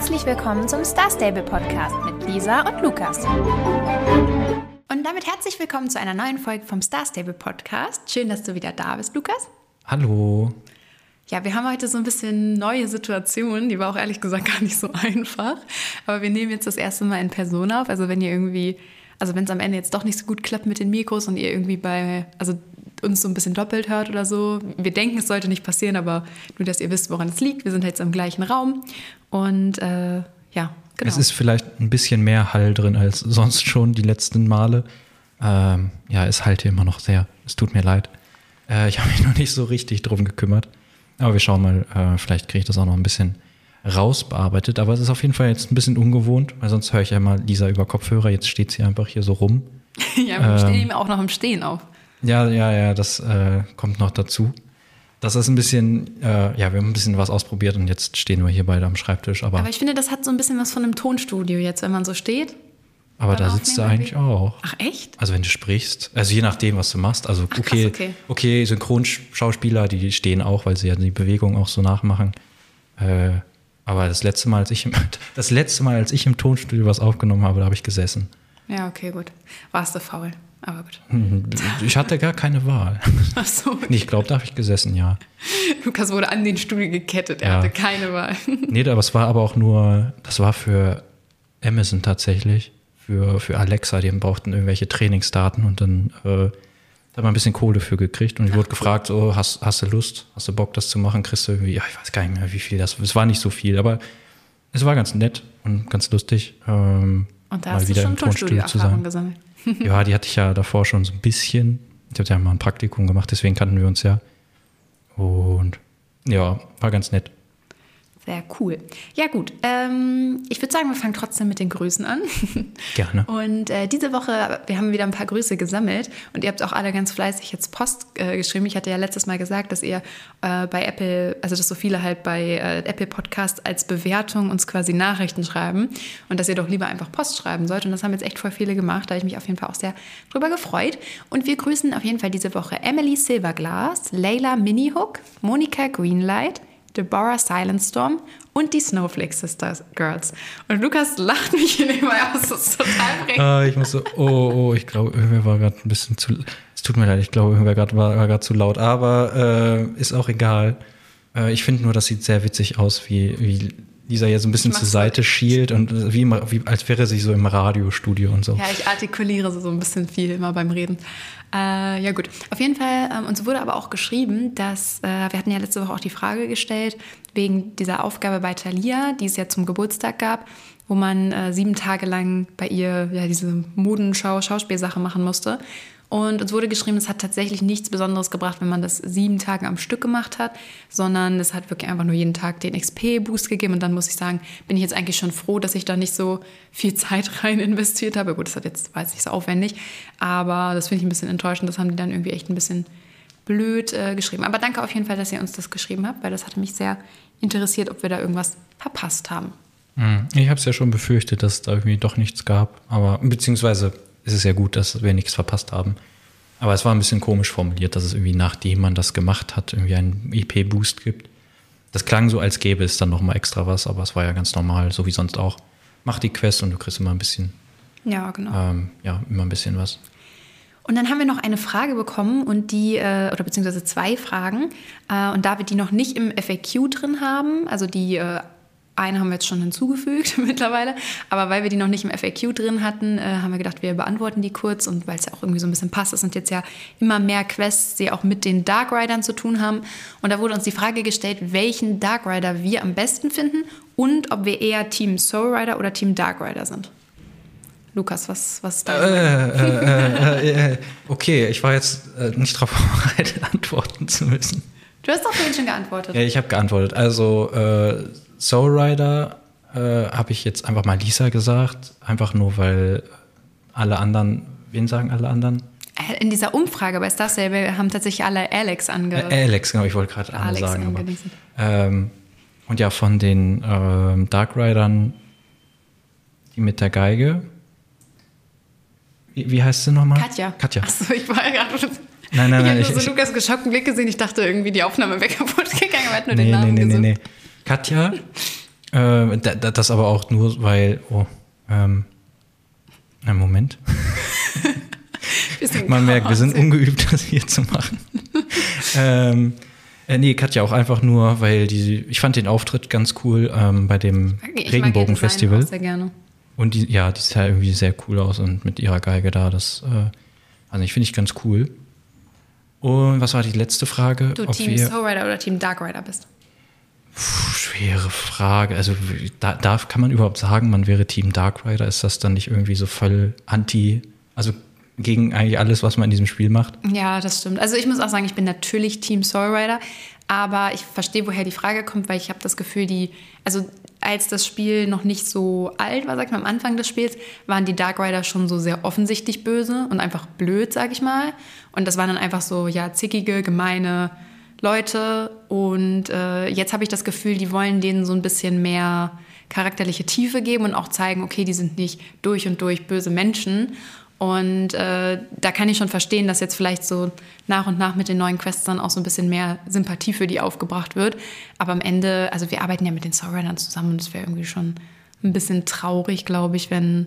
Herzlich willkommen zum Star Stable Podcast mit Lisa und Lukas. Und damit herzlich willkommen zu einer neuen Folge vom Star Stable Podcast. Schön, dass du wieder da bist, Lukas. Hallo. Ja, wir haben heute so ein bisschen neue Situationen, die war auch ehrlich gesagt gar nicht so einfach. Aber wir nehmen jetzt das erste Mal in Person auf. Also wenn ihr irgendwie, also wenn es am Ende jetzt doch nicht so gut klappt mit den Mikros und ihr irgendwie bei, also uns so ein bisschen doppelt hört oder so. Wir denken, es sollte nicht passieren, aber nur, dass ihr wisst, woran es liegt. Wir sind jetzt im gleichen Raum und äh, ja, genau. Es ist vielleicht ein bisschen mehr Hall drin als sonst schon die letzten Male. Ähm, ja, es halt hier immer noch sehr. Es tut mir leid. Äh, ich habe mich noch nicht so richtig drum gekümmert. Aber wir schauen mal, äh, vielleicht kriege ich das auch noch ein bisschen rausbearbeitet. Aber es ist auf jeden Fall jetzt ein bisschen ungewohnt, weil sonst höre ich ja immer Lisa über Kopfhörer. Jetzt steht sie einfach hier so rum. ja, wir ähm, stehen auch noch im Stehen auf. Ja, ja, ja, das äh, kommt noch dazu. Das ist ein bisschen, äh, ja, wir haben ein bisschen was ausprobiert und jetzt stehen wir hier beide am Schreibtisch. Aber, aber ich finde, das hat so ein bisschen was von einem Tonstudio jetzt, wenn man so steht. Aber da sitzt du eigentlich auch. Ach echt? Also wenn du sprichst, also je nachdem, was du machst. Also Ach, okay, krass, okay, okay, Synchronschauspieler, die stehen auch, weil sie ja die Bewegung auch so nachmachen. Äh, aber das letzte Mal, als ich im, das letzte Mal, als ich im Tonstudio was aufgenommen habe, da habe ich gesessen. Ja, okay, gut. Warst du faul? Aber gut. Ich hatte gar keine Wahl. Ach so. Okay. Ich glaube, da habe ich gesessen, ja. Lukas wurde an den Stuhl gekettet, er ja. hatte keine Wahl. Nee, aber es war aber auch nur, das war für Amazon tatsächlich, für, für Alexa, die brauchten irgendwelche Trainingsdaten und dann äh, da haben wir ein bisschen Kohle für gekriegt und ich Ach, wurde gefragt, so, hast, hast du Lust, hast du Bock, das zu machen? Kriegst du irgendwie, ja, ich weiß gar nicht mehr, wie viel das, es war nicht so viel, aber es war ganz nett und ganz lustig. Ähm, und da mal hast wieder du schon Tonstudio-Erfahrung gesammelt. ja, die hatte ich ja davor schon so ein bisschen. Ich habe ja mal ein Praktikum gemacht, deswegen kannten wir uns ja. Und ja, war ganz nett. Sehr cool. Ja, gut. Ähm, ich würde sagen, wir fangen trotzdem mit den Grüßen an. Gerne. Und äh, diese Woche, wir haben wieder ein paar Grüße gesammelt und ihr habt auch alle ganz fleißig jetzt Post äh, geschrieben. Ich hatte ja letztes Mal gesagt, dass ihr äh, bei Apple, also dass so viele halt bei äh, Apple Podcast als Bewertung uns quasi Nachrichten schreiben und dass ihr doch lieber einfach Post schreiben sollt. Und das haben jetzt echt voll viele gemacht. Da habe ich mich auf jeden Fall auch sehr drüber gefreut. Und wir grüßen auf jeden Fall diese Woche Emily Silverglass, Layla Minihook, Monika Greenlight, Deborah Silent Storm und die Snowflake Sisters Girls. Und Lukas lacht mich hier nebenbei aus, das ist total frech. Ah, ich muss so, oh, oh, ich glaube, irgendwer war gerade ein bisschen zu, es tut mir leid, ich glaube, irgendwer grad, war gerade zu laut, aber äh, ist auch egal. Äh, ich finde nur, das sieht sehr witzig aus, wie, wie Lisa ja so ein bisschen zur Seite schielt und wie, wie, als wäre sie so im Radiostudio und so. Ja, ich artikuliere so ein bisschen viel immer beim Reden. Äh, ja gut, auf jeden Fall, ähm, uns wurde aber auch geschrieben, dass, äh, wir hatten ja letzte Woche auch die Frage gestellt, wegen dieser Aufgabe bei Thalia, die es ja zum Geburtstag gab, wo man äh, sieben Tage lang bei ihr ja, diese Modenschau, Schauspielsache machen musste. Und uns wurde geschrieben, es hat tatsächlich nichts Besonderes gebracht, wenn man das sieben Tage am Stück gemacht hat, sondern es hat wirklich einfach nur jeden Tag den XP-Boost gegeben. Und dann muss ich sagen, bin ich jetzt eigentlich schon froh, dass ich da nicht so viel Zeit rein investiert habe. Gut, das hat jetzt, jetzt nicht so aufwendig, aber das finde ich ein bisschen enttäuschend. Das haben die dann irgendwie echt ein bisschen blöd äh, geschrieben. Aber danke auf jeden Fall, dass ihr uns das geschrieben habt, weil das hat mich sehr interessiert, ob wir da irgendwas verpasst haben. Hm, ich habe es ja schon befürchtet, dass es da irgendwie doch nichts gab, aber beziehungsweise ist es ja gut, dass wir nichts verpasst haben. Aber es war ein bisschen komisch formuliert, dass es irgendwie nachdem man das gemacht hat, irgendwie einen IP-Boost gibt. Das klang so, als gäbe es dann nochmal extra was, aber es war ja ganz normal, so wie sonst auch. Mach die Quest und du kriegst immer ein bisschen. Ja, genau. Ähm, ja, immer ein bisschen was. Und dann haben wir noch eine Frage bekommen und die, äh, oder beziehungsweise zwei Fragen. Äh, und da wir die noch nicht im FAQ drin haben, also die äh, eine haben wir jetzt schon hinzugefügt mittlerweile, aber weil wir die noch nicht im FAQ drin hatten, äh, haben wir gedacht, wir beantworten die kurz und weil es ja auch irgendwie so ein bisschen passt, es sind jetzt ja immer mehr Quests, die auch mit den Dark Riders zu tun haben. Und da wurde uns die Frage gestellt, welchen Dark Rider wir am besten finden und ob wir eher Team Soul Rider oder Team Dark Rider sind. Lukas, was, was da? Äh, äh, äh, äh, okay, ich war jetzt äh, nicht darauf vorbereitet, antworten zu müssen. Du hast doch vorhin schon geantwortet. Ja, ich habe geantwortet. Also Soul Rider äh, habe ich jetzt einfach mal Lisa gesagt, einfach nur weil alle anderen, wen sagen alle anderen? Äh, in dieser Umfrage bei Star Stable haben tatsächlich alle Alex ange... Äh, Alex, genau, ich wollte gerade Anne sagen. Aber, ähm, und ja, von den ähm, Dark Riders, die mit der Geige, wie, wie heißt sie nochmal? Katja. Katja. Achso, ich war gerade... Nein, nein, nein. Ich habe nur so Lukas geschockten Blick gesehen. Ich dachte irgendwie, die Aufnahme wäre kaputt gegangen, aber er hat nur nee, den Namen nee, nee, nee, nee. Katja, Äh, da, da, das aber auch nur, weil, oh, ähm, einen Moment. Man merkt, wir sind ungeübt, das hier zu machen. ähm, äh, nee, Katja auch einfach nur, weil die, ich fand den Auftritt ganz cool ähm, bei dem Regenbogenfestival. Sehr gerne. Und die, ja, die sah irgendwie sehr cool aus und mit ihrer Geige da, das, äh, also ich finde ich ganz cool. Und was war die letzte Frage? Du Team Soul Rider oder Team Dark Rider bist? Schwere Frage. Also da, da kann man überhaupt sagen, man wäre Team Dark Rider? Ist das dann nicht irgendwie so voll anti, also gegen eigentlich alles, was man in diesem Spiel macht? Ja, das stimmt. Also ich muss auch sagen, ich bin natürlich Team Soul Rider, aber ich verstehe, woher die Frage kommt, weil ich habe das Gefühl, die, also als das Spiel noch nicht so alt war, sag ich mal, am Anfang des Spiels, waren die Dark Rider schon so sehr offensichtlich böse und einfach blöd, sag ich mal. Und das waren dann einfach so, ja, zickige, gemeine Leute. Und äh, jetzt habe ich das Gefühl, die wollen denen so ein bisschen mehr charakterliche Tiefe geben und auch zeigen, okay, die sind nicht durch und durch böse Menschen. Und äh, da kann ich schon verstehen, dass jetzt vielleicht so nach und nach mit den neuen Quests dann auch so ein bisschen mehr Sympathie für die aufgebracht wird. Aber am Ende, also wir arbeiten ja mit den Soulriders zusammen und es wäre irgendwie schon ein bisschen traurig, glaube ich, wenn,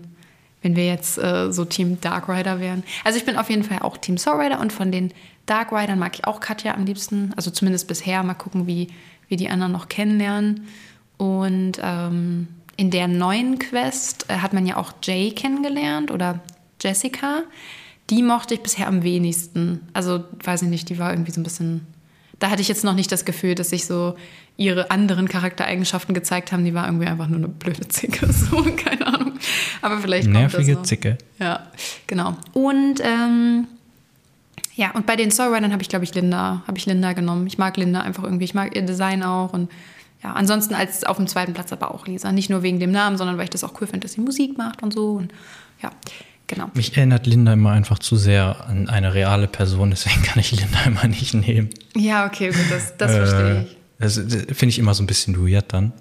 wenn wir jetzt äh, so Team Dark Rider wären. Also ich bin auf jeden Fall auch Team Soul und von den Dark Riders mag ich auch Katja am liebsten. Also zumindest bisher. Mal gucken, wie wir die anderen noch kennenlernen. Und ähm, in der neuen Quest äh, hat man ja auch Jay kennengelernt oder Jessica, die mochte ich bisher am wenigsten. Also, weiß ich nicht, die war irgendwie so ein bisschen. Da hatte ich jetzt noch nicht das Gefühl, dass sich so ihre anderen Charaktereigenschaften gezeigt haben. Die war irgendwie einfach nur eine blöde Zicke. So, keine Ahnung. Aber vielleicht kommt Nervige. Zicke. Ja, genau. Und ähm, ja, und bei den Soulridern habe ich, glaube ich, Linda, habe ich Linda genommen. Ich mag Linda einfach irgendwie. Ich mag ihr Design auch und ja, ansonsten als auf dem zweiten Platz aber auch Lisa. Nicht nur wegen dem Namen, sondern weil ich das auch cool finde, dass sie Musik macht und so. Und ja, Genau. Mich erinnert Linda immer einfach zu sehr an eine reale Person, deswegen kann ich Linda immer nicht nehmen. Ja, okay, gut, das, das äh, verstehe ich. Das, das finde ich immer so ein bisschen weird dann.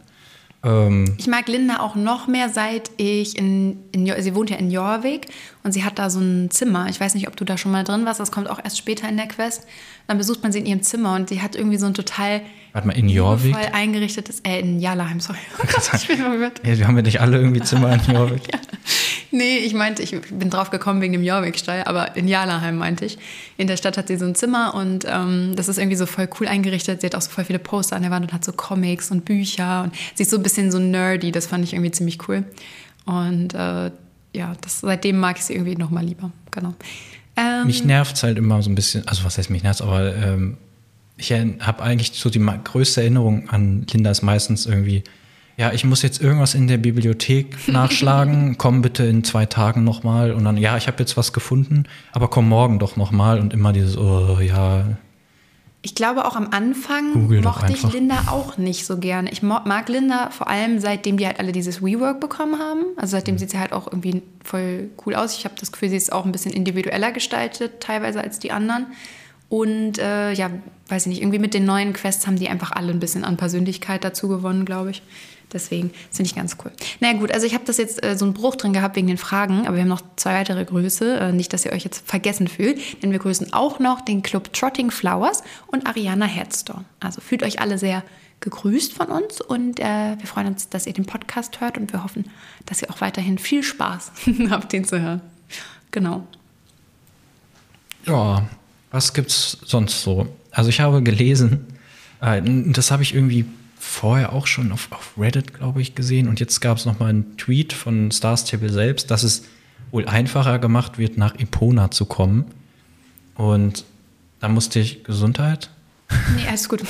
Ähm, ich mag Linda auch noch mehr, seit ich in, in, sie wohnt ja in Jorvik und sie hat da so ein Zimmer. Ich weiß nicht, ob du da schon mal drin warst, das kommt auch erst später in der Quest. Dann besucht man sie in ihrem Zimmer und sie hat irgendwie so ein total Warte mal, in Jorvik? eingerichtetes, äh, in Jalaheim, sorry. ich bin verwirrt. Ja, wir haben ja nicht alle irgendwie Zimmer in Jorvik. ja. Nee, ich meinte, ich bin drauf gekommen wegen dem Jorvik-Stall, aber in Jalaheim meinte ich. In der Stadt hat sie so ein Zimmer und ähm, das ist irgendwie so voll cool eingerichtet. Sie hat auch so voll viele Poster an der Wand und hat so Comics und Bücher und sie ist so ein bisschen so nerdy. Das fand ich irgendwie ziemlich cool. Und äh, ja, das, seitdem mag ich sie irgendwie noch mal lieber. Genau. Ähm, mich nervt halt immer so ein bisschen, also was heißt mich nervt, aber ähm, ich habe eigentlich so die größte Erinnerung an Linda ist meistens irgendwie ja, ich muss jetzt irgendwas in der Bibliothek nachschlagen, komm bitte in zwei Tagen nochmal und dann, ja, ich habe jetzt was gefunden, aber komm morgen doch nochmal und immer dieses, oh ja. Ich glaube auch am Anfang Google mochte ich Linda auch nicht so gerne. Ich mag Linda vor allem seitdem die halt alle dieses WeWork bekommen haben. Also seitdem mhm. sieht sie halt auch irgendwie voll cool aus. Ich habe das Gefühl, sie ist auch ein bisschen individueller gestaltet teilweise als die anderen. Und äh, ja, weiß ich nicht, irgendwie mit den neuen Quests haben die einfach alle ein bisschen an Persönlichkeit dazu gewonnen, glaube ich. Deswegen finde ich ganz cool. Na naja, gut, also ich habe das jetzt äh, so einen Bruch drin gehabt wegen den Fragen, aber wir haben noch zwei weitere Grüße. Äh, nicht, dass ihr euch jetzt vergessen fühlt, denn wir grüßen auch noch den Club Trotting Flowers und Ariana Headstone. Also fühlt euch alle sehr gegrüßt von uns und äh, wir freuen uns, dass ihr den Podcast hört und wir hoffen, dass ihr auch weiterhin viel Spaß habt, den zu hören. Genau. Ja, was gibt's sonst so? Also ich habe gelesen, äh, das habe ich irgendwie vorher auch schon auf, auf Reddit, glaube ich, gesehen. Und jetzt gab es nochmal einen Tweet von Star Stable selbst, dass es wohl einfacher gemacht wird, nach Epona zu kommen. Und da musste ich Gesundheit. Nee, alles gut.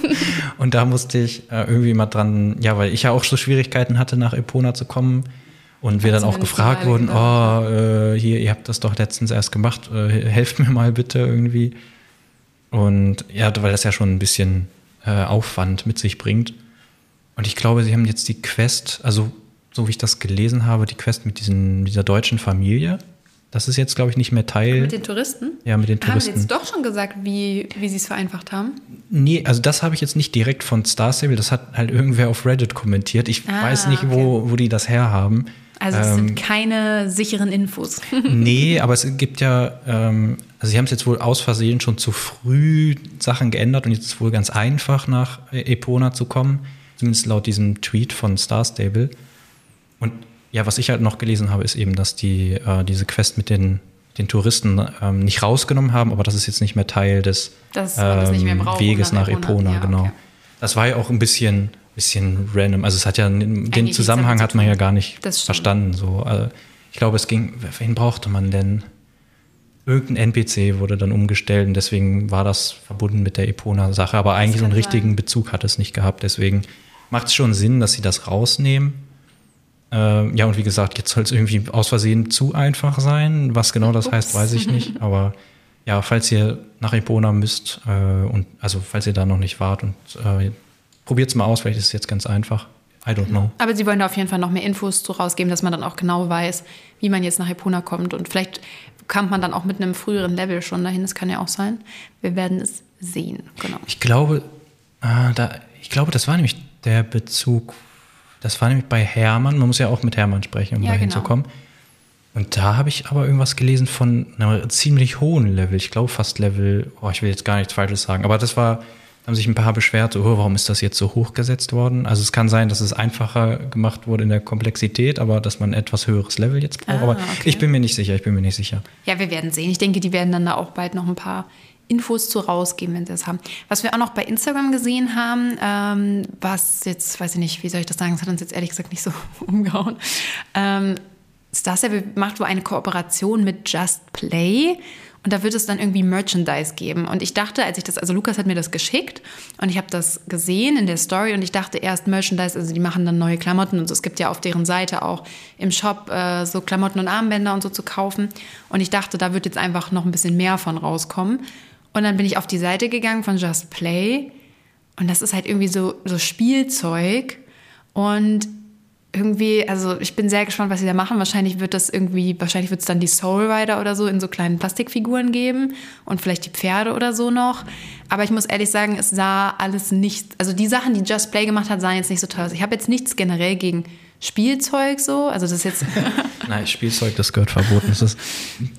und da musste ich äh, irgendwie mal dran, ja, weil ich ja auch so Schwierigkeiten hatte, nach Epona zu kommen. Und wir dann auch gefragt wurden, oh, äh, hier, ihr habt das doch letztens erst gemacht, äh, helft mir mal bitte irgendwie. Und ja, weil das ja schon ein bisschen äh, Aufwand mit sich bringt. Und ich glaube, sie haben jetzt die Quest, also so wie ich das gelesen habe, die Quest mit diesen, dieser deutschen Familie. Das ist jetzt, glaube ich, nicht mehr Teil. Mit den Touristen? Ja, mit den Touristen. Haben Sie jetzt doch schon gesagt, wie, wie Sie es vereinfacht haben? Nee, also das habe ich jetzt nicht direkt von Star Stable, das hat halt irgendwer auf Reddit kommentiert. Ich ah, weiß nicht, okay. wo, wo die das herhaben. Also es ähm, sind keine sicheren Infos. nee, aber es gibt ja, ähm, also sie haben es jetzt wohl aus Versehen schon zu früh Sachen geändert und jetzt ist es wohl ganz einfach nach Epona zu kommen. Zumindest laut diesem Tweet von Star Stable. Und ja, was ich halt noch gelesen habe, ist eben, dass die äh, diese Quest mit den, den Touristen ähm, nicht rausgenommen haben, aber das ist jetzt nicht mehr Teil des ähm, braucht, Weges nach Epona, ja, genau. Okay. Das war ja auch ein bisschen, bisschen random. Also es hat ja den Zusammenhang hat man ja gar nicht verstanden. So, also ich glaube, es ging, wen brauchte man denn? Irgendein NPC wurde dann umgestellt und deswegen war das verbunden mit der Epona-Sache. Aber eigentlich so einen richtigen sein. Bezug hat es nicht gehabt. Deswegen macht es schon Sinn, dass sie das rausnehmen. Äh, ja, und wie gesagt, jetzt soll es irgendwie aus Versehen zu einfach sein. Was genau das Ups. heißt, weiß ich nicht. Aber ja, falls ihr nach Epona müsst äh, und also falls ihr da noch nicht wart und äh, probiert es mal aus, vielleicht ist es jetzt ganz einfach. I don't know. Aber sie wollen da auf jeden Fall noch mehr Infos zu rausgeben, dass man dann auch genau weiß, wie man jetzt nach Epona kommt. Und vielleicht kommt man dann auch mit einem früheren Level schon dahin. Das kann ja auch sein. Wir werden es sehen. Genau. Ich glaube, ah, da, ich glaube, das war nämlich der Bezug. Das war nämlich bei Hermann. Man muss ja auch mit Hermann sprechen, um ja, da genau. hinzukommen. Und da habe ich aber irgendwas gelesen von einem ziemlich hohen Level. Ich glaube fast Level, oh, ich will jetzt gar nichts Falsches sagen, aber das war haben sich ein paar beschwert, oh, warum ist das jetzt so hochgesetzt worden? Also es kann sein, dass es einfacher gemacht wurde in der Komplexität, aber dass man ein etwas höheres Level jetzt braucht. Ah, aber ich bin mir nicht sicher, ich bin mir nicht sicher. Ja, wir werden sehen. Ich denke, die werden dann da auch bald noch ein paar Infos zu rausgeben, wenn sie das haben. Was wir auch noch bei Instagram gesehen haben, ähm, was jetzt, weiß ich nicht, wie soll ich das sagen, das hat uns jetzt ehrlich gesagt nicht so umgehauen. Ähm, Starstable macht wohl eine Kooperation mit Just Play. Und da wird es dann irgendwie Merchandise geben. Und ich dachte, als ich das, also Lukas hat mir das geschickt und ich habe das gesehen in der Story und ich dachte erst Merchandise, also die machen dann neue Klamotten und so. Es gibt ja auf deren Seite auch im Shop äh, so Klamotten und Armbänder und so zu kaufen. Und ich dachte, da wird jetzt einfach noch ein bisschen mehr von rauskommen. Und dann bin ich auf die Seite gegangen von Just Play und das ist halt irgendwie so, so Spielzeug. Und irgendwie, also ich bin sehr gespannt, was sie da machen. Wahrscheinlich wird das irgendwie, wahrscheinlich wird es dann die Soul Rider oder so in so kleinen Plastikfiguren geben und vielleicht die Pferde oder so noch. Aber ich muss ehrlich sagen, es sah alles nicht, also die Sachen, die Just Play gemacht hat, sahen jetzt nicht so toll aus. Ich habe jetzt nichts generell gegen Spielzeug so, also das ist jetzt. Nein, Spielzeug, das gehört verboten. Das ist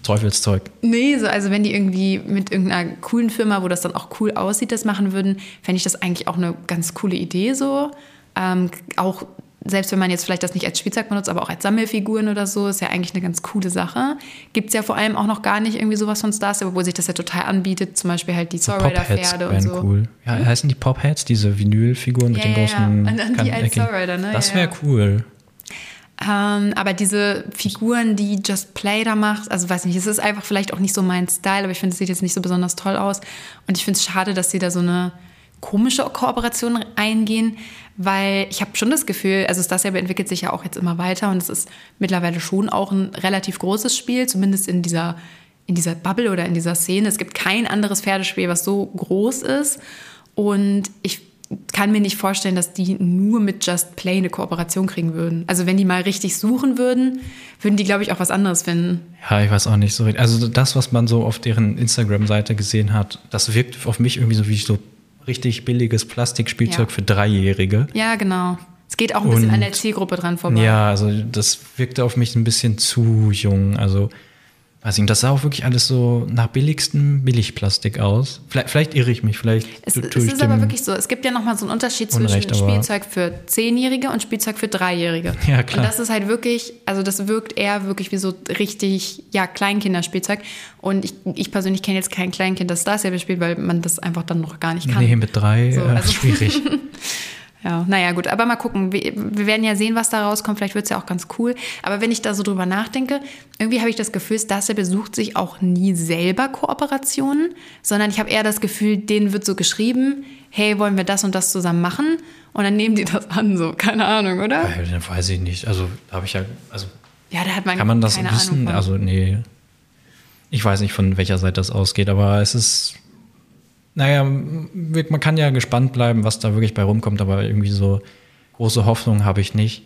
Teufelszeug. Nee, so, also wenn die irgendwie mit irgendeiner coolen Firma, wo das dann auch cool aussieht, das machen würden, fände ich das eigentlich auch eine ganz coole Idee so. Ähm, auch selbst wenn man jetzt vielleicht das nicht als Spielzeug benutzt, aber auch als Sammelfiguren oder so, ist ja eigentlich eine ganz coole Sache. Gibt es ja vor allem auch noch gar nicht irgendwie sowas von Stars, obwohl sich das ja total anbieten, zum Beispiel halt die Sorrider-Pferde und so. cool. Ja, hm? heißen die Popheads, diese Vinylfiguren ja, mit den ja, großen ja. Und dann die als Sorrider, ne? Das wäre cool. Ähm, aber diese Figuren, die Just Play da macht, also weiß nicht, es ist einfach vielleicht auch nicht so mein Style, aber ich finde, es sieht jetzt nicht so besonders toll aus. Und ich finde es schade, dass sie da so eine komische Kooperation eingehen, weil ich habe schon das Gefühl, also das selber entwickelt sich ja auch jetzt immer weiter und es ist mittlerweile schon auch ein relativ großes Spiel, zumindest in dieser, in dieser Bubble oder in dieser Szene. Es gibt kein anderes Pferdespiel, was so groß ist und ich kann mir nicht vorstellen, dass die nur mit Just Play eine Kooperation kriegen würden. Also wenn die mal richtig suchen würden, würden die, glaube ich, auch was anderes finden. Ja, ich weiß auch nicht so. Also das, was man so auf deren Instagram-Seite gesehen hat, das wirkt auf mich irgendwie so wie so richtig billiges Plastikspielzeug ja. für Dreijährige. Ja, genau. Es geht auch ein bisschen Und, an der Zielgruppe dran vorbei. Ja, also das wirkte auf mich ein bisschen zu jung. Also weiß nicht, das sah auch wirklich alles so nach billigstem Billigplastik aus. Vielleicht, vielleicht irre ich mich, vielleicht. Es, es ist aber wirklich so. Es gibt ja nochmal so einen Unterschied Unrecht, zwischen Spielzeug für Zehnjährige und Spielzeug für Dreijährige. Ja, klar. Und das ist halt wirklich, also das wirkt eher wirklich wie so richtig, ja, Kleinkinderspielzeug. Und ich, ich persönlich kenne jetzt kein Kleinkind, das dasselbe spielt, weil man das einfach dann noch gar nicht kann. Nee, mit drei so, also schwierig. Ja, naja, gut. Aber mal gucken. Wir, wir werden ja sehen, was da rauskommt. Vielleicht wird es ja auch ganz cool. Aber wenn ich da so drüber nachdenke, irgendwie habe ich das Gefühl, Starstep besucht sich auch nie selber Kooperationen, sondern ich habe eher das Gefühl, denen wird so geschrieben, hey, wollen wir das und das zusammen machen? Und dann nehmen die das an, so. Keine Ahnung, oder? Ja, dann weiß ich nicht. Also, da habe ich ja, also. Ja, da hat man Kann man das wissen? Also, nee. Ich weiß nicht, von welcher Seite das ausgeht, aber es ist naja, man kann ja gespannt bleiben, was da wirklich bei rumkommt, aber irgendwie so große Hoffnung habe ich nicht.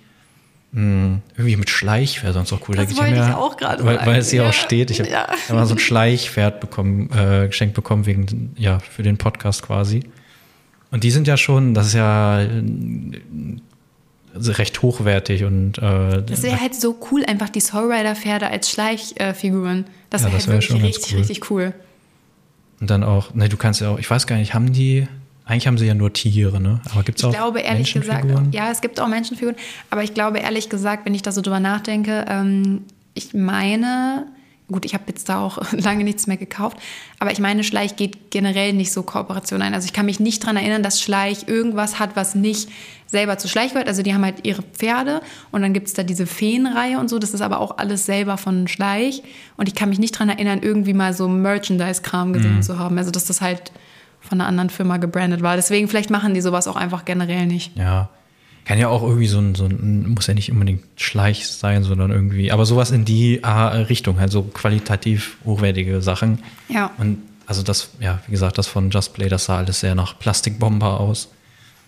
Hm, irgendwie mit Schleich wäre sonst auch cool. Das da wollte ich ja, auch gerade Weil, weil es hier ja. auch steht. Ich habe ja. mal so ein Schleichpferd bekommen, äh, geschenkt bekommen, wegen, ja, für den Podcast quasi. Und die sind ja schon, das ist ja also recht hochwertig und äh, Das wäre halt so cool, einfach die Soul Rider Pferde als Schleichfiguren. das wäre halt wär wirklich richtig, cool. richtig cool. Und dann auch, ne, du kannst ja auch, ich weiß gar nicht, haben die, eigentlich haben sie ja nur Tiere, ne? Aber gibt es auch Ich glaube ehrlich gesagt, Menschenfiguren? ja, es gibt auch Menschenfiguren, aber ich glaube ehrlich gesagt, wenn ich da so drüber nachdenke, ähm, ich meine, gut, ich habe jetzt da auch lange nichts mehr gekauft, aber ich meine, Schleich geht generell nicht so Kooperation ein. Also ich kann mich nicht daran erinnern, dass Schleich irgendwas hat, was nicht selber zu Schleich gehört. Also die haben halt ihre Pferde und dann gibt es da diese Feenreihe und so. Das ist aber auch alles selber von Schleich. Und ich kann mich nicht daran erinnern, irgendwie mal so Merchandise-Kram gesehen Mhm. zu haben. Also dass das halt von einer anderen Firma gebrandet war. Deswegen vielleicht machen die sowas auch einfach generell nicht. Ja. Kann ja auch irgendwie so ein, so ein, muss ja nicht unbedingt Schleich sein, sondern irgendwie, aber sowas in die ah, Richtung, halt so qualitativ hochwertige Sachen. Ja. Und also das, ja, wie gesagt, das von Just Play, das sah alles sehr nach Plastikbomber aus.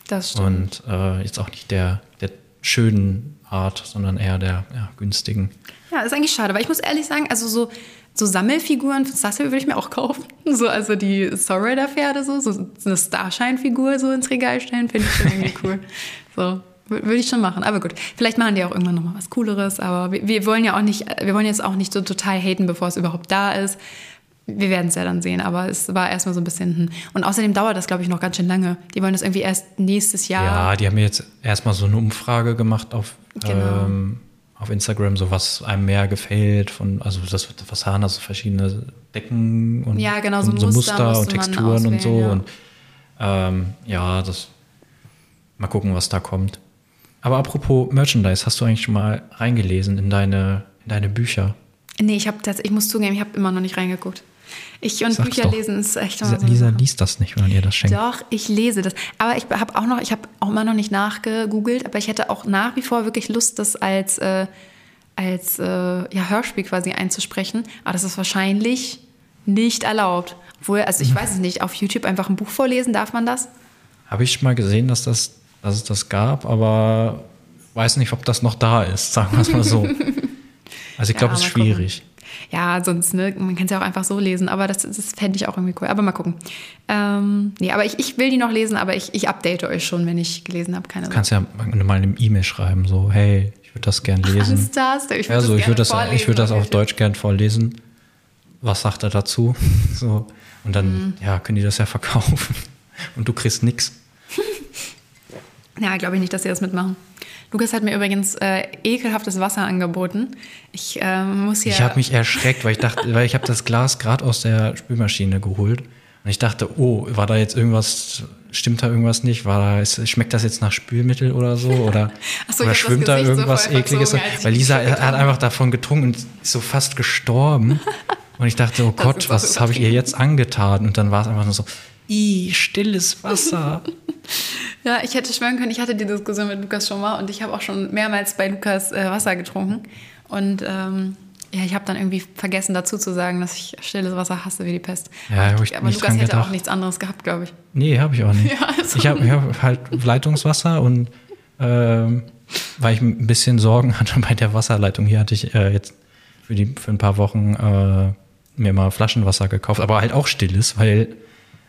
Das stimmt. Und äh, jetzt auch nicht der, der schönen Art, sondern eher der ja, günstigen. Ja, ist eigentlich schade, weil ich muss ehrlich sagen, also so, so Sammelfiguren von Sassil würde ich mir auch kaufen. So, also die Sorrider-Pferde, so, so eine Starshine-Figur so ins Regal stellen, finde ich schon irgendwie cool. So, würde ich schon machen. Aber gut, vielleicht machen die auch irgendwann nochmal was Cooleres, aber wir, wir wollen ja auch nicht, wir wollen jetzt auch nicht so total haten, bevor es überhaupt da ist. Wir werden es ja dann sehen, aber es war erstmal so ein bisschen. hm. Und außerdem dauert das, glaube ich, noch ganz schön lange. Die wollen das irgendwie erst nächstes Jahr. Ja, die haben mir jetzt erstmal so eine Umfrage gemacht auf, Genau. ähm, auf Instagram, so was einem mehr gefällt, von, also das was haben also verschiedene Decken und Ja, genau, so und so Muster Muster und Texturen und so. ja. Und ähm, ja, das mal gucken, was da kommt. Aber apropos Merchandise, hast du eigentlich schon mal reingelesen in deine, in deine Bücher? Nee, ich habe ich muss zugeben, ich habe immer noch nicht reingeguckt. Ich und Sag's Bücher doch. lesen ist echt immer Lisa, so Lisa liest das nicht, wenn man ihr das schenkt. Doch, ich lese das. Aber ich habe auch noch, ich habe auch immer noch nicht nachgegoogelt, aber ich hätte auch nach wie vor wirklich Lust, das als, äh, als äh, ja, Hörspiel quasi einzusprechen. Aber das ist wahrscheinlich nicht erlaubt. Obwohl, also ich weiß es nicht, auf YouTube einfach ein Buch vorlesen, darf man das? Habe ich mal gesehen, dass, das, dass es das gab, aber weiß nicht, ob das noch da ist, sagen wir es mal so. Also ich glaube, Ja, es ist mal gucken. schwierig. Ja, sonst, ne, man kann es ja auch einfach so lesen, aber das, das fände ich auch irgendwie cool. Aber mal gucken. Ähm, nee, aber ich, ich will die noch lesen, aber ich, ich update euch schon, wenn ich gelesen habe. Keine Du kannst ja mal eine E-Mail schreiben, so, hey, ich würde das gern lesen. Hast du? Ich würd Ja, so, ich gerne würde das, vorlesen, ich würd das auf. Deutsch gern vorlesen. Was sagt er dazu? So. Und dann, Mhm. ja, können die das ja verkaufen. Und du kriegst nix. Ja, glaube ich nicht, dass sie das mitmachen. Lukas hat mir übrigens äh, ekelhaftes Wasser angeboten. Ich ähm, muss hier. Ich habe mich erschreckt, weil ich dachte, weil ich habe das Glas gerade aus der Spülmaschine geholt. Und ich dachte, oh, war da jetzt irgendwas, stimmt da irgendwas nicht? War da, ist, schmeckt das jetzt nach Spülmittel oder so? Oder, so, oder schwimmt da so irgendwas voll ekliges? Weil Lisa hat einfach davon getrunken und ist so fast gestorben. Und ich dachte, oh Gott, was habe ich ihr jetzt angetan? Und dann war es einfach nur so, i stilles Wasser. Ja, ich hätte schwören können, ich hatte die Diskussion mit Lukas schon mal und ich habe auch schon mehrmals bei Lukas äh, Wasser getrunken. Und ähm, ja, ich habe dann irgendwie vergessen dazu zu sagen, dass ich stilles Wasser hasse wie die Pest. Ja, hab ich aber Lukas hätte auch nichts anderes gehabt, glaube ich. Nee, habe ich auch nicht. Ja, also- Ich habe hab halt Leitungswasser und ähm, weil ich ein bisschen Sorgen hatte bei der Wasserleitung hier, hatte ich äh, jetzt für, die, für ein paar Wochen äh, mir mal Flaschenwasser gekauft, aber halt auch stilles, weil,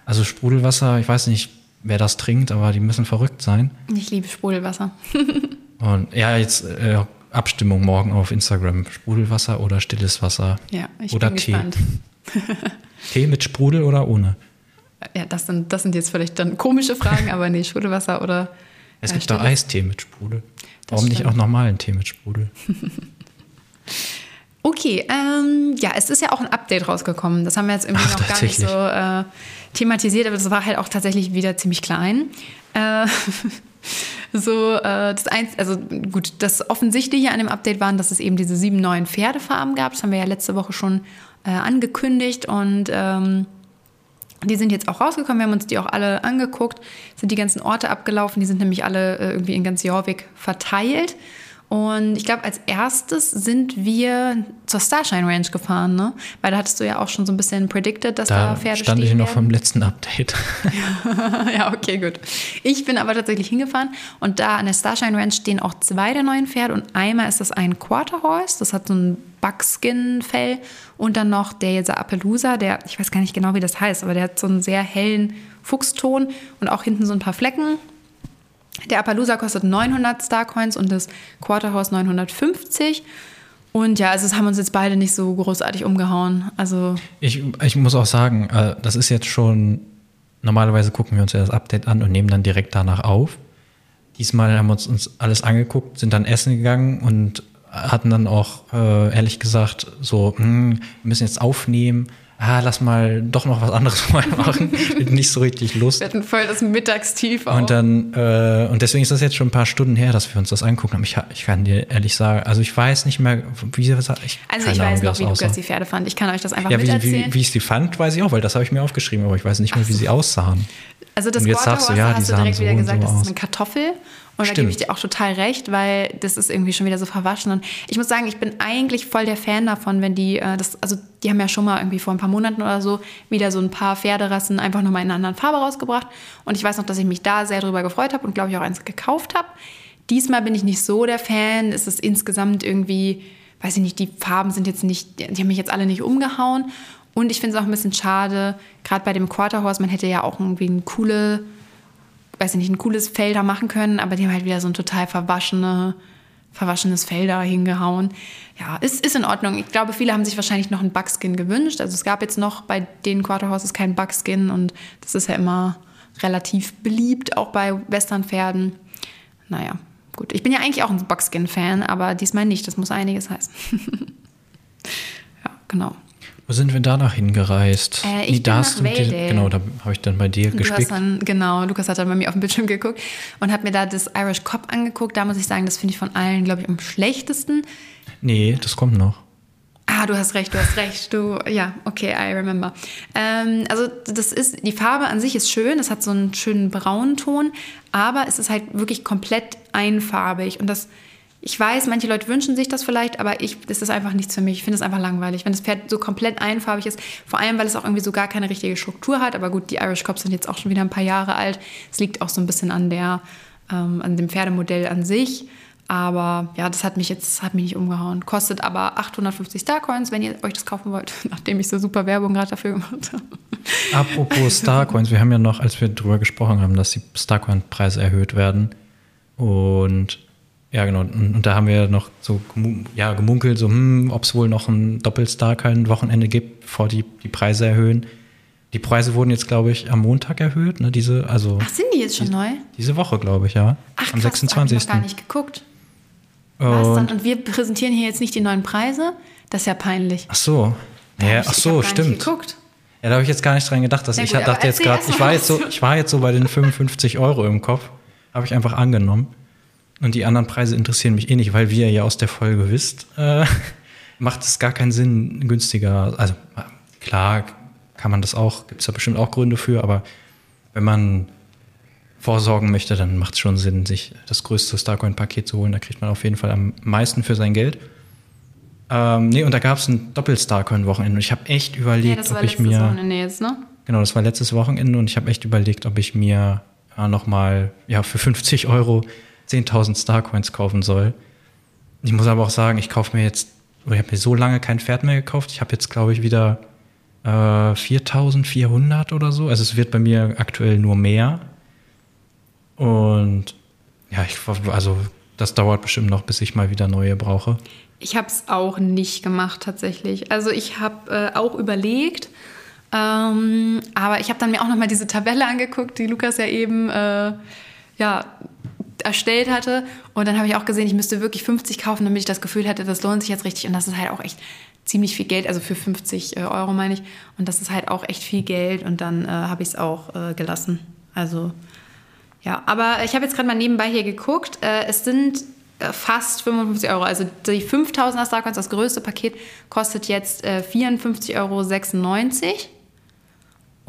also Sprudelwasser, ich weiß nicht, wer das trinkt, aber die müssen verrückt sein. Ich liebe Sprudelwasser. Und ja, jetzt äh, Abstimmung morgen auf Instagram. Sprudelwasser oder stilles Wasser. Ja, ich oder bin Tee. gespannt. Tee mit Sprudel oder ohne? Ja, das sind, das sind jetzt vielleicht dann komische Fragen, aber nee, Sprudelwasser oder. Es äh, gibt doch Eistee mit Sprudel. Das Warum nicht stimmt. auch normalen Tee mit Sprudel? Okay, ähm, ja, es ist ja auch ein Update rausgekommen. Das haben wir jetzt irgendwie Ach, noch gar nicht so äh, thematisiert, aber das war halt auch tatsächlich wieder ziemlich klein. Äh, so, äh, das eins, also gut, das Offensichtliche an dem Update waren, dass es eben diese sieben neuen Pferdefarben gab. Das haben wir ja letzte Woche schon äh, angekündigt und ähm, die sind jetzt auch rausgekommen. Wir haben uns die auch alle angeguckt, sind die ganzen Orte abgelaufen. Die sind nämlich alle äh, irgendwie in ganz Jorvik verteilt. Und ich glaube, als erstes sind wir zur Starshine Ranch gefahren, ne? Weil da hattest du ja auch schon so ein bisschen predicted, dass da, Da Pferde stand ich stehen noch werden. vom letzten Update. ja, okay, gut. Ich bin aber tatsächlich hingefahren und da an der Starshine Ranch stehen auch zwei der neuen Pferde und einmal ist das ein Quarter Horse, das hat so ein Buckskin-Fell und dann noch der jetzt Appaloosa, der, ich weiß gar nicht genau, wie das heißt, aber der hat so einen sehr hellen Fuchston und auch hinten so ein paar Flecken. Der Appaloosa kostet 900 Starcoins und das Quarter Horse 950. Und ja, also es haben uns jetzt beide nicht so großartig umgehauen. Also Ich, ich muss auch sagen, äh, das ist jetzt schon normalerweise gucken wir uns ja das Update an und nehmen dann direkt danach auf. Diesmal haben wir uns, uns alles angeguckt, sind dann essen gegangen und hatten dann auch, äh, ehrlich gesagt, so, hm, wir müssen jetzt aufnehmen ah, lass mal doch noch was anderes mal machen. nicht so richtig Lust. Wir hatten voll das Mittagstief auch. Und dann, äh, und deswegen ist das jetzt schon ein paar Stunden her, dass wir uns das angucken haben. Ich, ich kann dir ehrlich sagen, also ich weiß nicht mehr, wie sie das ich, Also ich weiß noch, wie Lukas die Pferde fand. Ich kann euch das einfach ja, wie, miterzählen. Wie, wie ich sie fand, weiß ich auch, weil das habe ich mir aufgeschrieben, aber ich weiß nicht mehr, wie sie aussahen. Also das und jetzt sagst du, ja, die hast du direkt wieder gesagt, so das ist eine Kartoffel. Und Stimmt. da gebe ich dir auch total recht, weil das ist irgendwie schon wieder so verwaschen. Und ich muss sagen, ich bin eigentlich voll der Fan davon, wenn die, äh, das, also die haben ja schon mal irgendwie vor ein paar Monaten oder so wieder so ein paar Pferderassen einfach nochmal in einer anderen Farbe rausgebracht. Und ich weiß noch, dass ich mich da sehr drüber gefreut habe und glaube ich auch eins gekauft habe. Diesmal bin ich nicht so der Fan. Es ist insgesamt irgendwie, weiß ich nicht, die Farben sind jetzt nicht, die haben mich jetzt alle nicht umgehauen. Und ich finde es auch ein bisschen schade, gerade bei dem Quarterhorse, man hätte ja auch irgendwie eine coole weiß ich nicht, ein cooles Fell da machen können, aber die haben halt wieder so ein total verwaschene, verwaschenes Fell da hingehauen. Ja, ist, ist in Ordnung. Ich glaube, viele haben sich wahrscheinlich noch einen Buckskin gewünscht. Also es gab jetzt noch bei den Quarterhorses keinen Buckskin und das ist ja immer relativ beliebt, auch bei Westernpferden. Naja, gut. Ich bin ja eigentlich auch ein Buckskin-Fan, aber diesmal nicht. Das muss einiges heißen. ja, genau. Wo sind wir danach hingereist? Äh, ich nee, bin nach die, Genau, da habe ich dann bei dir gespickt. Genau, Lukas hat dann bei mir auf dem Bildschirm geguckt und hat mir da das Irish Cop angeguckt. Da muss ich sagen, das finde ich von allen, glaube ich, am schlechtesten. Nee, das kommt noch. Ah, du hast recht, du hast recht. Du, ja, okay, I remember. Ähm, also das ist, die Farbe an sich ist schön, es hat so einen schönen braunen Ton, aber es ist halt wirklich komplett einfarbig und das ich weiß, manche Leute wünschen sich das vielleicht, aber ich, das ist einfach nichts für mich. Ich finde es einfach langweilig, wenn das Pferd so komplett einfarbig ist. Vor allem, weil es auch irgendwie so gar keine richtige Struktur hat. Aber gut, die Irish Cops sind jetzt auch schon wieder ein paar Jahre alt. Es liegt auch so ein bisschen an der, ähm, an dem Pferdemodell an sich. Aber ja, das hat mich jetzt hat mich nicht umgehauen. Kostet aber 850 Starcoins, wenn ihr euch das kaufen wollt, nachdem ich so super Werbung gerade dafür gemacht habe. Apropos Starcoins, wir haben ja noch, als wir darüber gesprochen haben, dass die Starcoin-Preise erhöht werden. Und ja, genau. Und, da haben wir noch so ja, gemunkelt, so, hm, ob es wohl noch ein Doppelstar kein Wochenende gibt, bevor die die Preise erhöhen. Die Preise wurden jetzt, glaube ich, am Montag erhöht. Ne? Diese, also, Ach, sind die jetzt schon die, neu? Diese Woche, glaube ich, ja. Ach, am krass, 26. Ich noch gar nicht geguckt. Und, und, wir präsentieren hier jetzt nicht die neuen Preise? Das ist ja peinlich. Ach so. Ja, ich, ach so, stimmt. geguckt. Ja, da habe ich jetzt gar nicht dran gedacht. Dass ich gut, dachte jetzt gerade, ich, war jetzt so, ich war jetzt so bei den 55 Euro im Kopf. Habe ich einfach angenommen. Und die anderen Preise interessieren mich eh nicht, weil wie ihr ja aus der Folge wisst, äh, macht es gar keinen Sinn, günstiger. Also klar kann man das auch, gibt es da bestimmt auch Gründe für, aber wenn man vorsorgen möchte, dann macht es schon Sinn, sich das größte Starcoin-Paket zu holen. Da kriegt man auf jeden Fall am meisten für sein Geld. Ähm, nee, und da gab es ein Doppel-Starcoin-Wochenende. Und ich habe echt überlegt, ja, ob ich mir. Wochenende jetzt, ne? Genau, das war letztes Wochenende und ich habe echt überlegt, ob ich mir ja, nochmal ja, für 50 Euro 10.000 Starcoins kaufen soll. Ich muss aber auch sagen, ich kaufe mir jetzt, ich habe mir so lange kein Pferd mehr gekauft. Ich habe jetzt, glaube ich, wieder äh, 4.400 oder so. Also es wird bei mir aktuell nur mehr. Und ja, ich, also das dauert bestimmt noch, bis ich mal wieder neue brauche. Ich habe es auch nicht gemacht tatsächlich. Also ich habe äh, auch überlegt, ähm, aber ich habe dann mir auch noch mal diese Tabelle angeguckt, die Lukas ja eben äh, ja erstellt hatte. Und dann habe ich auch gesehen, ich müsste wirklich 50 kaufen, damit ich das Gefühl hatte, das lohnt sich jetzt richtig. Und das ist halt auch echt ziemlich viel Geld, also für 50 äh, Euro meine ich. Und das ist halt auch echt viel Geld. Und dann äh, habe ich es auch äh, gelassen. Also ja, aber ich habe jetzt gerade mal nebenbei hier geguckt. Äh, es sind äh, fast 55 Euro. Also die 5000er Starcoins, das größte Paket, kostet jetzt äh, 54,96 Euro.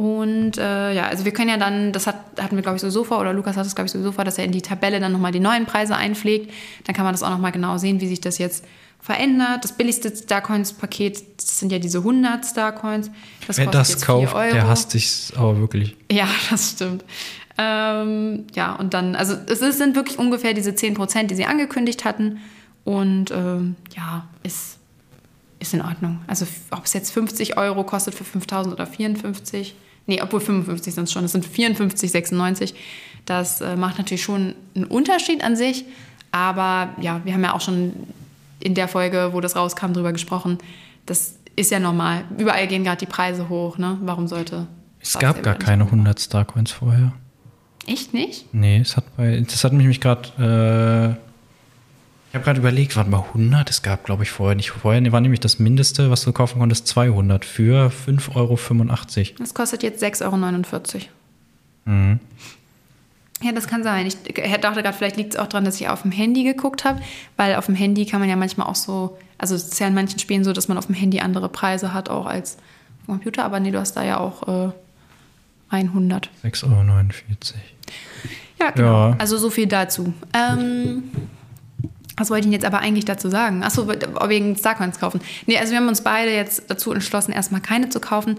Und äh, ja, also wir können ja dann, das hat, hatten wir glaube ich sowieso vor, oder Lukas hat es glaube ich sowieso vor, dass er in die Tabelle dann nochmal die neuen Preise einpflegt. Dann kann man das auch nochmal genau sehen, wie sich das jetzt verändert. Das billigste Starcoins-Paket, das sind ja diese 100 Starcoins. Das Wer das kauft, der hasst sich aber wirklich. Ja, das stimmt. Ähm, ja, und dann, also es sind wirklich ungefähr diese 10 Prozent, die sie angekündigt hatten. Und ähm, ja, ist, ist in Ordnung. Also ob es jetzt 50 Euro kostet für 5000 oder 54, nee, obwohl 55 sind es schon, es sind 54,96. Das äh, macht natürlich schon einen Unterschied an sich. Aber ja, wir haben ja auch schon in der Folge, wo das rauskam, drüber gesprochen. Das ist ja normal. Überall gehen gerade die Preise hoch. Ne? Warum sollte Es gab gar keine mehr. 100 Starcoins vorher. Echt nicht? Nee, es hat bei, das hat mich gerade, äh, ich habe gerade überlegt, warte mal, 100? Es gab, glaube ich, vorher nicht. Vorher war nämlich das Mindeste, was du kaufen konntest, 200 für 5,85 Euro. Das kostet jetzt 6,49 Euro. Mhm. Ja, das kann sein. Ich dachte gerade, vielleicht liegt es auch daran, dass ich auf dem Handy geguckt habe, weil auf dem Handy kann man ja manchmal auch so, also es ist ja in manchen Spielen so, dass man auf dem Handy andere Preise hat, auch als Computer, aber nee, du hast da ja auch äh, 100. 6,49 Euro. Ja, genau. Ja. Also so viel dazu. Ähm, was wollte ich denn jetzt aber eigentlich dazu sagen? Achso, wegen Starcoins kaufen. Nee, also wir haben uns beide jetzt dazu entschlossen, erstmal keine zu kaufen.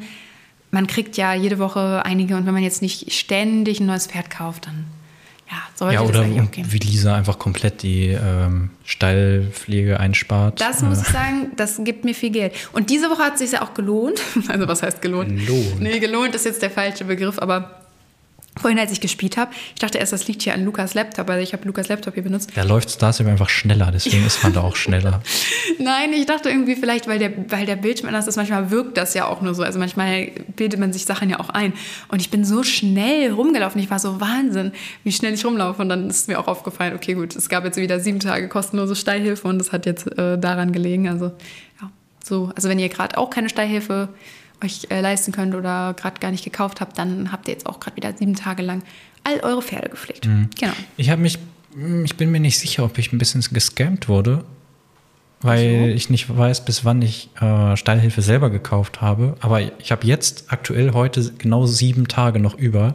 Man kriegt ja jede Woche einige und wenn man jetzt nicht ständig ein neues Pferd kauft, dann ja, sollte Ja, das oder eigentlich auch gehen. wie Lisa einfach komplett die ähm, Stallpflege einspart. Das muss ich sagen, das gibt mir viel Geld. Und diese Woche hat es sich ja auch gelohnt. Also was heißt gelohnt? Gelohnt. Nee, gelohnt ist jetzt der falsche Begriff, aber vorhin, als ich gespielt habe, ich dachte erst, das liegt hier an Lukas Laptop, weil ich habe Lukas Laptop hier benutzt. Da läuft Stars einfach schneller, deswegen ist man da auch schneller. Nein, ich dachte irgendwie vielleicht, weil der, weil der Bildschirm anders ist, manchmal wirkt das ja auch nur so. Also manchmal bildet man sich Sachen ja auch ein. Und ich bin so schnell rumgelaufen. Ich war so Wahnsinn, wie schnell ich rumlaufe. Und dann ist mir auch aufgefallen, okay, gut, es gab jetzt wieder sieben Tage kostenlose Steilhilfe und das hat jetzt äh, daran gelegen. Also ja, so. Also wenn ihr gerade auch keine Steilhilfe euch äh, leisten könnt oder gerade gar nicht gekauft habt, dann habt ihr jetzt auch gerade wieder sieben Tage lang all eure Pferde gepflegt. Genau. Ich habe mich, ich bin mir nicht sicher, ob ich ein bisschen gescammt wurde, weil ich nicht weiß, bis wann ich äh, Stallhilfe selber gekauft habe. Aber ich habe jetzt aktuell heute genau sieben Tage noch über.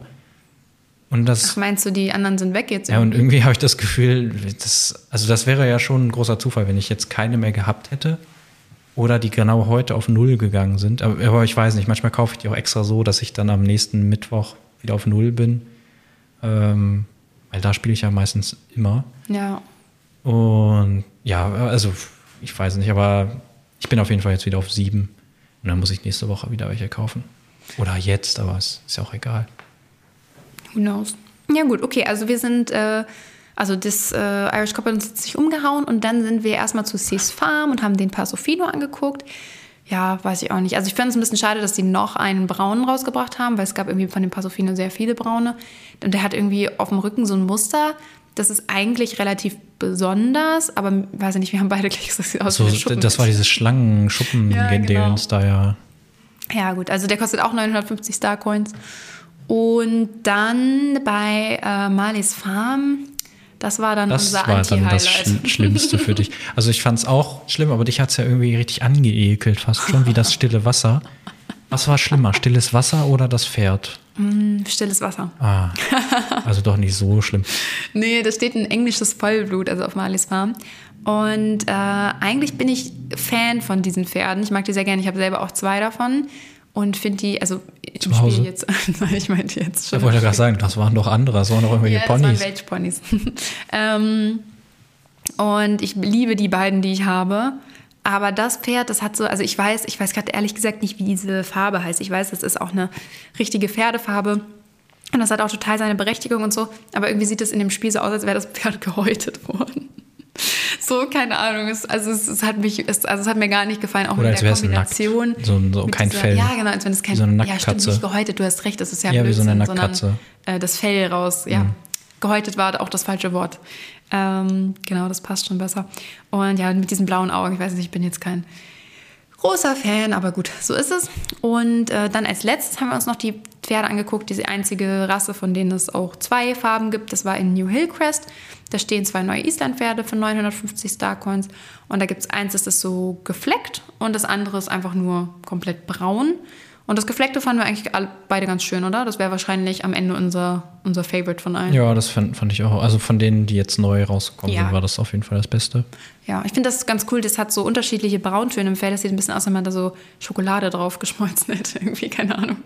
Und das, Ach, meinst du, die anderen sind weg jetzt? ja, und irgendwie habe ich das Gefühl, das, also das wäre ja schon ein großer Zufall, wenn ich jetzt keine mehr gehabt hätte. Oder die genau heute auf Null gegangen sind. Aber, aber ich weiß nicht, manchmal kaufe ich die auch extra so, dass ich dann am nächsten Mittwoch wieder auf Null bin. Ähm, weil da spiele ich ja meistens immer. Ja. Und ja, also ich weiß nicht, aber ich bin auf jeden Fall jetzt wieder auf sieben. Und dann muss ich nächste Woche wieder welche kaufen. Oder jetzt, aber es ist ja auch egal. Who knows? Ja gut, okay, also wir sind, äh, also das äh, Irish Copper hat sich umgehauen und dann sind wir erstmal zu Seas Farm und haben den Pasofino angeguckt. Ja, weiß ich auch nicht. Also ich finde es ein bisschen schade, dass die noch einen braunen rausgebracht haben, weil es gab irgendwie von dem Pasofino sehr viele braune. Und der hat irgendwie auf dem Rücken so ein Muster. Das ist eigentlich relativ besonders, aber weiß ich nicht, wir haben beide gleich gesagt, das sieht aus So, wie das war dieses schlangen Ja, genau. da ja. Ja, gut, also der kostet auch 950 Starcoins. Und dann bei äh, Marlies Farm, das war dann Das unser war dann das. Schl Schlimmste für dich. Also ich fand es auch schlimm, aber dich hat es ja irgendwie richtig angeekelt, fast schon wie das stille Wasser. Was war schlimmer, stilles Wasser oder das Pferd? Stilles Wasser. Ah, also doch nicht so schlimm. Nee, da steht ein englisches Vollblut, also auf Marlies Farm. Und äh, eigentlich bin ich Fan von diesen Pferden. Ich mag die sehr gerne. Ich habe selber auch zwei davon. Und finde die, also Hause? Spiel jetzt, nein, ich meinte jetzt schon. Ich wollte gerade sagen, das waren doch andere, das waren doch irgendwelche Ja, das waren Ponys. Welchponys. ähm, und ich liebe die beiden, die ich habe. Aber das Pferd, das hat so, also ich weiß, ich weiß gerade ehrlich gesagt nicht, wie diese Farbe heißt. Ich weiß, das ist auch eine richtige Pferdefarbe. Und das hat auch total seine Berechtigung und so. Aber irgendwie sieht es in dem Spiel so aus, als wäre das Pferd gehäutet worden. So, keine Ahnung. Es, also es, es hat mich, es, also es hat mir gar nicht gefallen, auch Oder mit der es nackt. Kombination. So, so kein dieser, Fell. Ja, genau, als wenn es kein so eine Ja, stimmt, nicht gehäutet, du hast recht, das ist ja Ja, wie so eine Nacktkatze. Mhm. sondern äh, das Fell raus, ja. Gehäutet war auch das falsche Wort. Ähm, genau, das passt schon besser. Und ja, mit diesen blauen Augen, ich weiß nicht, ich bin jetzt kein großer Fan, aber gut, so ist es. Und äh, dann als letztes haben wir uns noch die Pferde angeguckt, diese einzige Rasse, von denen es auch zwei Farben gibt. Das war in New Hillcrest. Da stehen zwei neue Island-Pferde für 950 Starcoins. Und da gibt es eins, das ist so gefleckt und das andere ist einfach nur komplett braun. Und das Gefleckte fanden wir eigentlich alle, beide ganz schön, oder? Das wäre wahrscheinlich am Ende unser, unser Favorite von allen. Ja, das fand, fand ich auch. Also von denen, die jetzt neu rausgekommen Ja. sind, war das auf jeden Fall das Beste. Ja, ich finde das ganz cool. Das hat so unterschiedliche Brauntöne im Fell. Das sieht ein bisschen aus, als wenn man da so Schokolade drauf geschmolzen hätte. Irgendwie, keine Ahnung.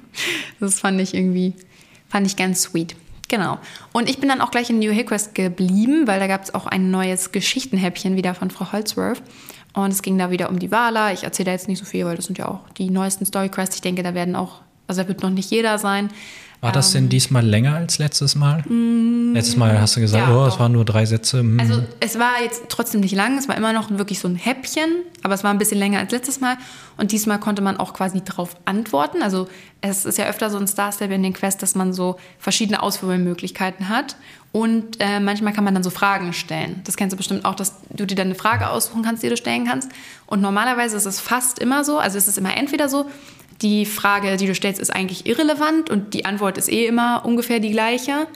Das fand ich irgendwie, fand ich ganz sweet. Genau. Und ich bin dann auch gleich in New Hillcrest geblieben, weil da gab es auch ein neues Geschichtenhäppchen wieder von Frau Holzworth. Und es ging da wieder um die Wala. Ich erzähle da jetzt nicht so viel, weil das sind ja auch die neuesten Storycrests. Ich denke, da werden auch, also da wird noch nicht jeder sein. War das Ähm. denn diesmal länger als letztes Mal? letztes Mal hast du gesagt, Mm, ja, oh, es doch. waren nur drei Sätze. hm. Also es war jetzt trotzdem nicht lang, es war immer noch wirklich so ein Häppchen, aber es war ein bisschen länger als letztes Mal. Und diesmal konnte man auch quasi darauf antworten. Also es ist ja öfter so ein Star Stable in den Quest, dass man so verschiedene Auswahlmöglichkeiten hat. Und äh, manchmal kann man dann so Fragen stellen. Das kennst du bestimmt auch, dass du dir dann eine Frage aussuchen kannst, die du stellen kannst. Und normalerweise ist es fast immer so, also es ist immer entweder so, die Frage, die du stellst, ist eigentlich irrelevant und die Antwort ist eh immer ungefähr die gleiche.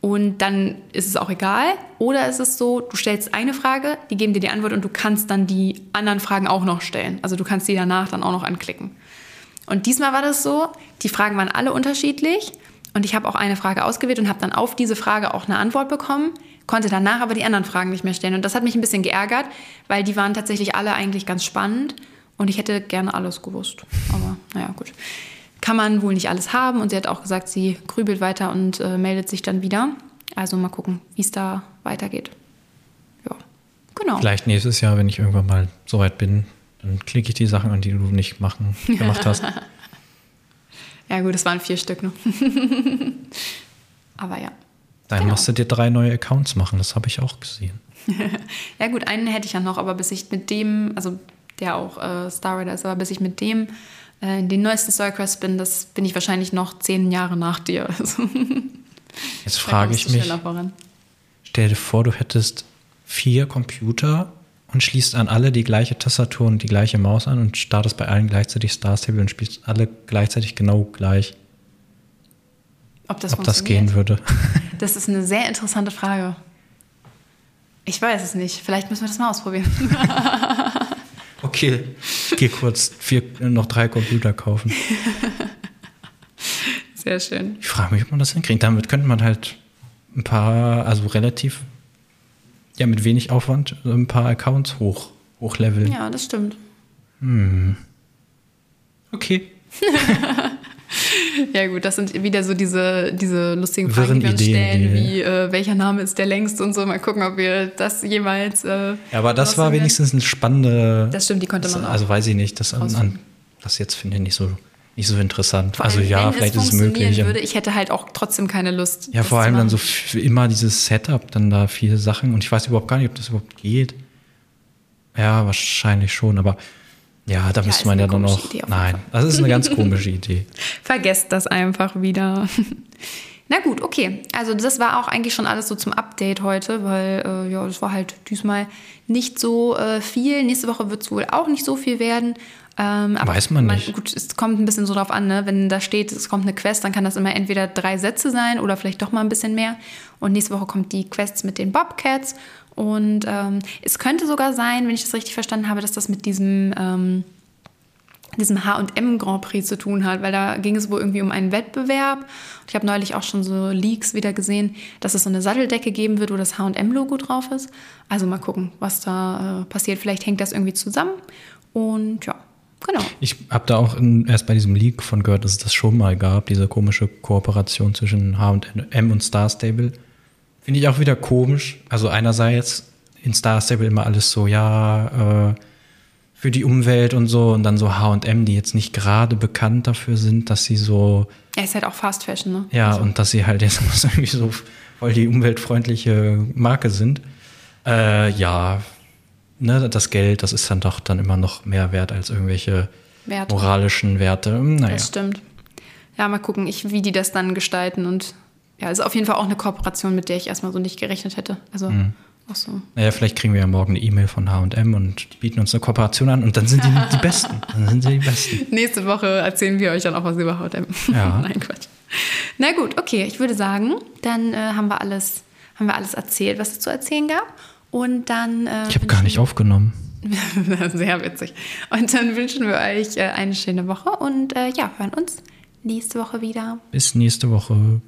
Und dann ist es auch egal. Oder ist es so, du stellst eine Frage, die geben dir die Antwort und du kannst dann die anderen Fragen auch noch stellen. Also du kannst die danach dann auch noch anklicken. Und diesmal war das so, die Fragen waren alle unterschiedlich und ich habe auch eine Frage ausgewählt und habe dann auf diese Frage auch eine Antwort bekommen, konnte danach aber die anderen Fragen nicht mehr stellen. Und das hat mich ein bisschen geärgert, weil die waren tatsächlich alle eigentlich ganz spannend und ich hätte gerne alles gewusst. Aber naja, gut. Kann man wohl nicht alles haben und sie hat auch gesagt, sie grübelt weiter und äh, meldet sich dann wieder. Also mal gucken, wie es da weitergeht. Ja, genau. Vielleicht nächstes Jahr, wenn ich irgendwann mal so weit bin, dann klicke ich die Sachen an, die du nicht machen, gemacht hast. Ja gut, es waren vier Stück, ne? aber ja. Dann Genau. musst du dir drei neue Accounts machen, das habe ich auch gesehen. Ja gut, einen hätte ich ja noch, aber bis ich mit dem, also der auch äh, Star Rider ist, aber bis ich mit dem äh, in den neuesten Starcrest bin, das bin ich wahrscheinlich noch zehn Jahre nach dir. Also, Jetzt frage ich mich, stell dir vor, du hättest vier Computer und schließt an alle die gleiche Tastatur und die gleiche Maus an und startest bei allen gleichzeitig Star Stable und spielst alle gleichzeitig genau gleich, Ob das, ob das gehen würde. Das ist eine sehr interessante Frage. Ich weiß es nicht. Vielleicht müssen wir das mal ausprobieren. Okay, ich gehe kurz vier, noch drei Computer kaufen. Sehr schön. Ich frage mich, ob man das hinkriegt. Damit könnte man halt ein paar, also relativ, ja, mit wenig Aufwand ein paar Accounts hoch, hochleveln. Ja, das stimmt. Okay. Ja gut, das sind wieder so diese, diese lustigen Fragen, die wir uns stellen, wie äh, welcher Name ist der längste und so. Mal gucken, ob wir das jemals. Äh, Ja, aber das war wenigstens eine spannende. Das stimmt, die konnte man auch. Also weiß ich nicht, das, an, an, das jetzt finde ich nicht so, nicht so interessant. Vor also allem, ja, vielleicht ist es möglich. Würde, ich hätte halt auch trotzdem keine Lust. ja, vor allem dann so immer dieses Setup, dann da viele Sachen und ich weiß überhaupt gar nicht, ob das überhaupt geht. Ja, wahrscheinlich schon, aber ja, da müsste ist man ja dann auf jeden Nein, das ist eine ganz komische Idee. Vergesst das einfach wieder. Na gut, okay. Also das war auch eigentlich schon alles so zum Update heute, weil äh, ja, das war halt diesmal nicht so äh, viel. Nächste Woche wird es wohl auch nicht so viel werden. Ähm, aber Weiß man nicht. Gut, es kommt ein bisschen so drauf an, ne? wenn da steht, es kommt eine Quest, dann kann das immer entweder drei Sätze sein oder vielleicht doch mal ein bisschen mehr. Und nächste Woche kommt die Quests mit den Bobcats. Und ähm, es könnte sogar sein, wenn ich das richtig verstanden habe, dass das mit diesem... Ähm, diesem H&M Grand Prix zu tun hat, weil da ging es wohl irgendwie um einen Wettbewerb. Und ich habe neulich auch schon so Leaks wieder gesehen, dass es so eine Satteldecke geben wird, wo das H&M Logo drauf ist. Also mal gucken, was da äh, passiert. Vielleicht hängt das irgendwie zusammen. Und ja, genau. Ich habe da auch in, erst bei diesem Leak von gehört, dass es das schon mal gab, diese komische Kooperation zwischen H&M und Star Stable. Finde ich auch wieder komisch. Also einerseits in Star Stable immer alles so, ja, äh, für die Umwelt und so und dann so H&M, die jetzt nicht gerade bekannt dafür sind, dass sie so, Ja, ist halt auch Fast Fashion, ne? ja, und dass sie halt jetzt irgendwie so voll die umweltfreundliche Marke sind. Äh, ja, ne, das Geld, das ist dann doch dann immer noch mehr wert als irgendwelche Werte. moralischen Werte. Hm, Naja. Das stimmt. Ja, mal gucken, ich, wie die das dann gestalten. Und ja, ist auf jeden Fall auch eine Kooperation, mit der ich erstmal so nicht gerechnet hätte. Also auch so. Naja, vielleicht kriegen wir ja morgen eine E-Mail von H&M und die bieten uns eine Kooperation an und dann sind die die Besten. Dann sind sie die Besten. Nächste Woche erzählen wir euch dann auch was über H&M. Ja. Nein, Quatsch. Na gut, okay. Ich würde sagen, dann äh, haben, wir alles, haben wir alles erzählt, was es zu erzählen gab. Und dann. Äh, Ich habe gar nicht aufgenommen. Sehr witzig. Und dann wünschen wir euch äh, eine schöne Woche und äh, ja, hören uns nächste Woche wieder. Bis nächste Woche.